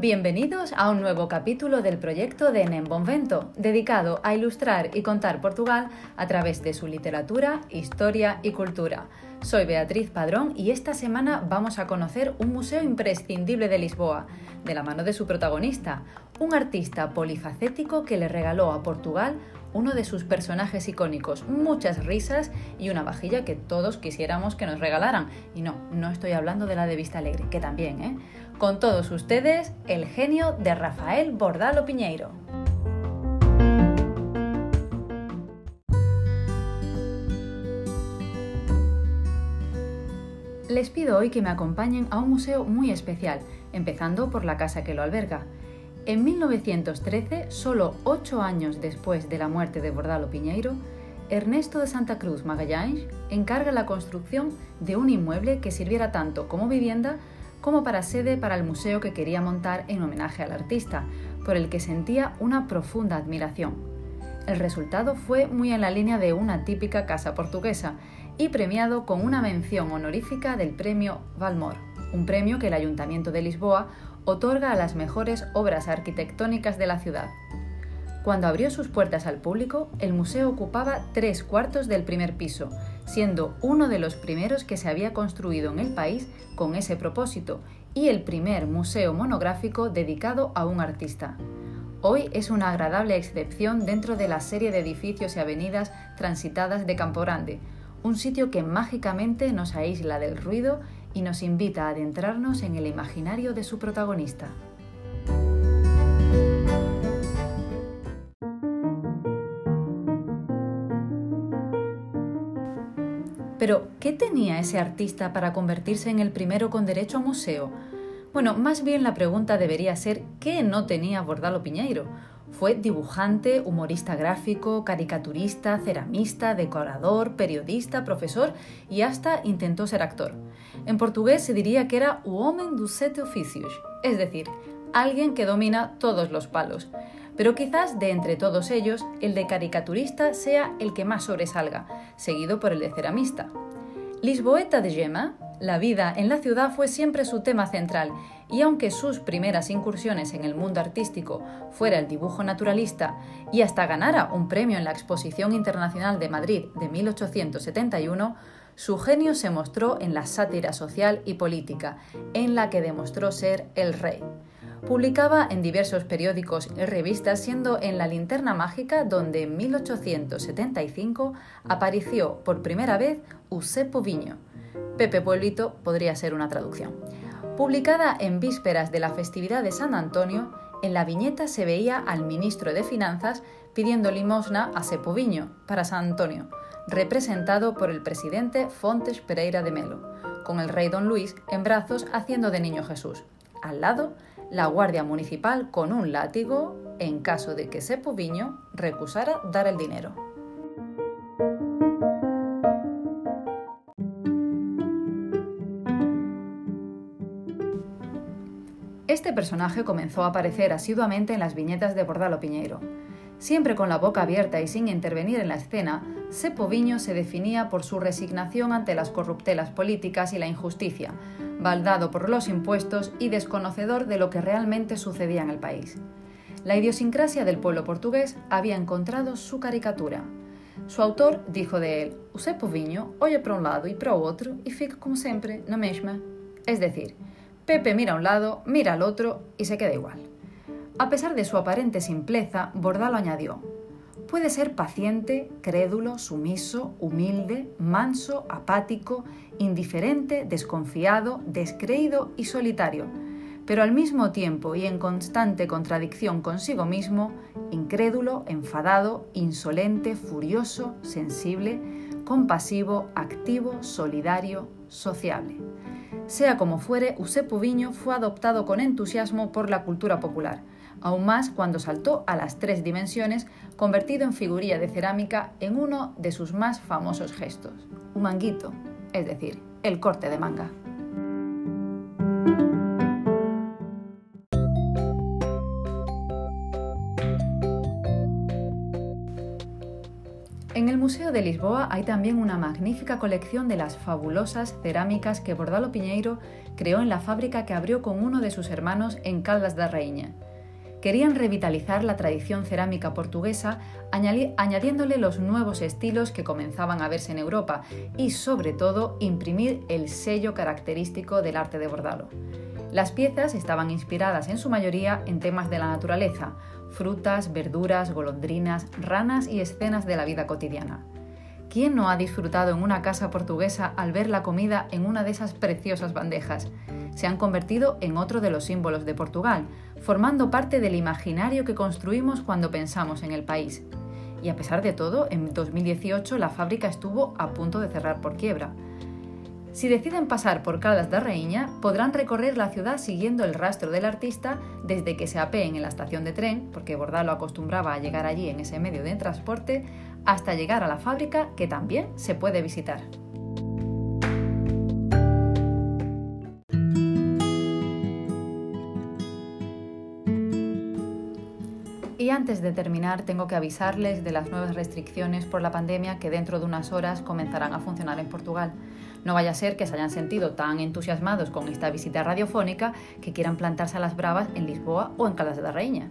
Bienvenidos a un nuevo capítulo del proyecto de Nembonvento, dedicado a ilustrar y contar Portugal a través de su literatura, historia y cultura. Soy Beatriz Padrón y esta semana vamos a conocer un museo imprescindible de Lisboa, de la mano de su protagonista, un artista polifacético que le regaló a Portugal uno de sus personajes icónicos, muchas risas y una vajilla que todos quisiéramos que nos regalaran. Y no, no estoy hablando de la de Vista Alegre, que también, ¿eh? Con todos ustedes, el genio de Rafael Bordalo Piñeiro. Les pido hoy que me acompañen a un museo muy especial, empezando por la casa que lo alberga. En 1913, solo ocho años después de la muerte de Bordalo Piñeiro, Ernesto de Santa Cruz Magallanes encarga la construcción de un inmueble que sirviera tanto como vivienda como para sede para el museo que quería montar en homenaje al artista, por el que sentía una profunda admiración. El resultado fue muy en la línea de una típica casa portuguesa y premiado con una mención honorífica del premio Valmor, un premio que el Ayuntamiento de Lisboa otorga a las mejores obras arquitectónicas de la ciudad. Cuando abrió sus puertas al público, el museo ocupaba tres cuartos del primer piso, siendo uno de los primeros que se había construido en el país con ese propósito y el primer museo monográfico dedicado a un artista. Hoy es una agradable excepción dentro de la serie de edificios y avenidas transitadas de Campo Grande, un sitio que mágicamente nos aísla del ruido y nos invita a adentrarnos en el imaginario de su protagonista. Pero, ¿qué tenía ese artista para convertirse en el primero con derecho a museo? Bueno, más bien la pregunta debería ser ¿qué no tenía Bordalo Piñeiro? Fue dibujante, humorista gráfico, caricaturista, ceramista, decorador, periodista, profesor y hasta intentó ser actor. En portugués se diría que era o homem dos sete oficios, es decir, alguien que domina todos los palos. Pero quizás de entre todos ellos, el de caricaturista sea el que más sobresalga, seguido por el de ceramista. Lisboeta de Gema, la vida en la ciudad fue siempre su tema central y aunque sus primeras incursiones en el mundo artístico fuera el dibujo naturalista y hasta ganara un premio en la Exposición Internacional de Madrid de 1871, su genio se mostró en la sátira social y política, en la que demostró ser el rey. Publicaba en diversos periódicos y revistas, siendo en La Linterna Mágica donde en 1875 apareció por primera vez Usepo Viño. Pepe Pueblito podría ser una traducción. Publicada en vísperas de la festividad de San Antonio, en la viñeta se veía al ministro de Finanzas pidiendo limosna a Sepoviño para San Antonio, representado por el presidente Fontes Pereira de Melo, con el rey don Luis en brazos haciendo de niño Jesús. Al lado, la Guardia Municipal con un látigo en caso de que Sepoviño recusara dar el dinero. Este personaje comenzó a aparecer asiduamente en las viñetas de Bordalo Piñeiro. Siempre con la boca abierta y sin intervenir en la escena, Sepo Viño se definía por su resignación ante las corruptelas políticas y la injusticia, baldado por los impuestos y desconocedor de lo que realmente sucedía en el país. La idiosincrasia del pueblo portugués había encontrado su caricatura. Su autor dijo de él, o Sepo Viño oye para un lado y para otro y fica como siempre na mesma. Es decir, Pepe mira a un lado, mira al otro y se queda igual. A pesar de su aparente simpleza, Bordalo añadió, puede ser paciente, crédulo, sumiso, humilde, manso, apático, indiferente, desconfiado, descreído y solitario, pero al mismo tiempo y en constante contradicción consigo mismo, incrédulo, enfadado, insolente, furioso, sensible, compasivo, activo, solidario, sociable. Sea como fuere, Usepo Viño fue adoptado con entusiasmo por la cultura popular, aún más cuando saltó a las tres dimensiones, convertido en figurilla de cerámica en uno de sus más famosos gestos, un manguito, es decir, el corte de manga. En el Museo de Lisboa hay también una magnífica colección de las fabulosas cerámicas que Bordalo Piñeiro creó en la fábrica que abrió con uno de sus hermanos en Caldas da Rainha. Querían revitalizar la tradición cerámica portuguesa añadiéndole los nuevos estilos que comenzaban a verse en Europa y sobre todo imprimir el sello característico del arte de Bordalo. Las piezas estaban inspiradas en su mayoría en temas de la naturaleza, frutas, verduras, golondrinas, ranas y escenas de la vida cotidiana. ¿Quién no ha disfrutado en una casa portuguesa al ver la comida en una de esas preciosas bandejas? Se han convertido en otro de los símbolos de Portugal, formando parte del imaginario que construimos cuando pensamos en el país. Y a pesar de todo, en 2018 la fábrica estuvo a punto de cerrar por quiebra. Si deciden pasar por Caldas da Reina, podrán recorrer la ciudad siguiendo el rastro del artista desde que se apeen en la estación de tren, porque Bordalo acostumbraba a llegar allí en ese medio de transporte, hasta llegar a la fábrica que también se puede visitar. Antes de terminar, tengo que avisarles de las nuevas restricciones por la pandemia que dentro de unas horas comenzarán a funcionar en Portugal. No vaya a ser que se hayan sentido tan entusiasmados con esta visita radiofónica que quieran plantarse a las bravas en Lisboa o en Calas de la Reina.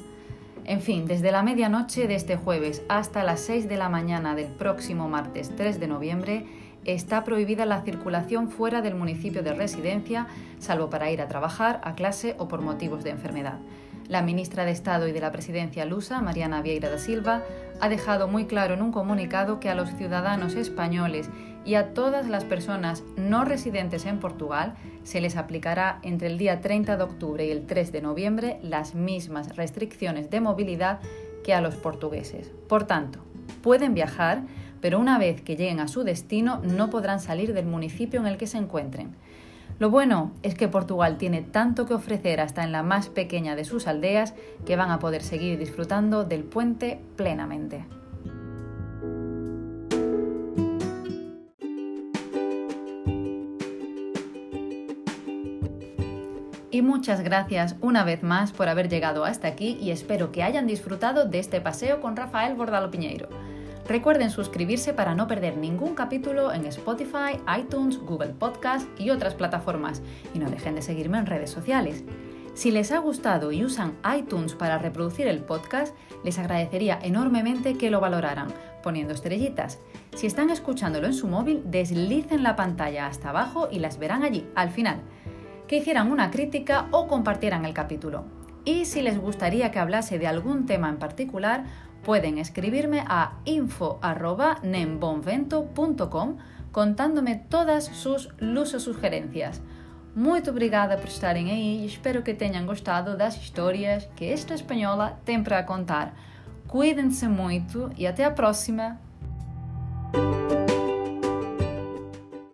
En fin, desde la medianoche de este jueves hasta las 6 de la mañana del próximo martes 3 de noviembre está prohibida la circulación fuera del municipio de residencia, salvo para ir a trabajar, a clase o por motivos de enfermedad. La ministra de Estado y de la Presidencia lusa, Mariana Vieira da Silva, ha dejado muy claro en un comunicado que a los ciudadanos españoles y a todas las personas no residentes en Portugal se les aplicará entre el día 30 de octubre y el 3 de noviembre las mismas restricciones de movilidad que a los portugueses. Por tanto, pueden viajar, pero una vez que lleguen a su destino no podrán salir del municipio en el que se encuentren. Lo bueno es que Portugal tiene tanto que ofrecer hasta en la más pequeña de sus aldeas que van a poder seguir disfrutando del puente plenamente. Y muchas gracias una vez más por haber llegado hasta aquí y espero que hayan disfrutado de este paseo con Rafael Bordalo Piñeiro. Recuerden suscribirse para no perder ningún capítulo en Spotify, iTunes, Google Podcast y otras plataformas. Y no dejen de seguirme en redes sociales. Si les ha gustado y usan iTunes para reproducir el podcast, les agradecería enormemente que lo valoraran, poniendo estrellitas. Si están escuchándolo en su móvil, deslicen la pantalla hasta abajo y las verán allí, al final. Que hicieran una crítica o compartieran el capítulo. Y si les gustaría que hablase de algún tema en particular, pueden escribirme a info.nembonvento.com contándome todas sus luces sugerencias. Muito obrigada por estarem aí e espero que tenham gostado das histórias que esta espanhola tem para contar. Cuidem-se muito e até a próxima!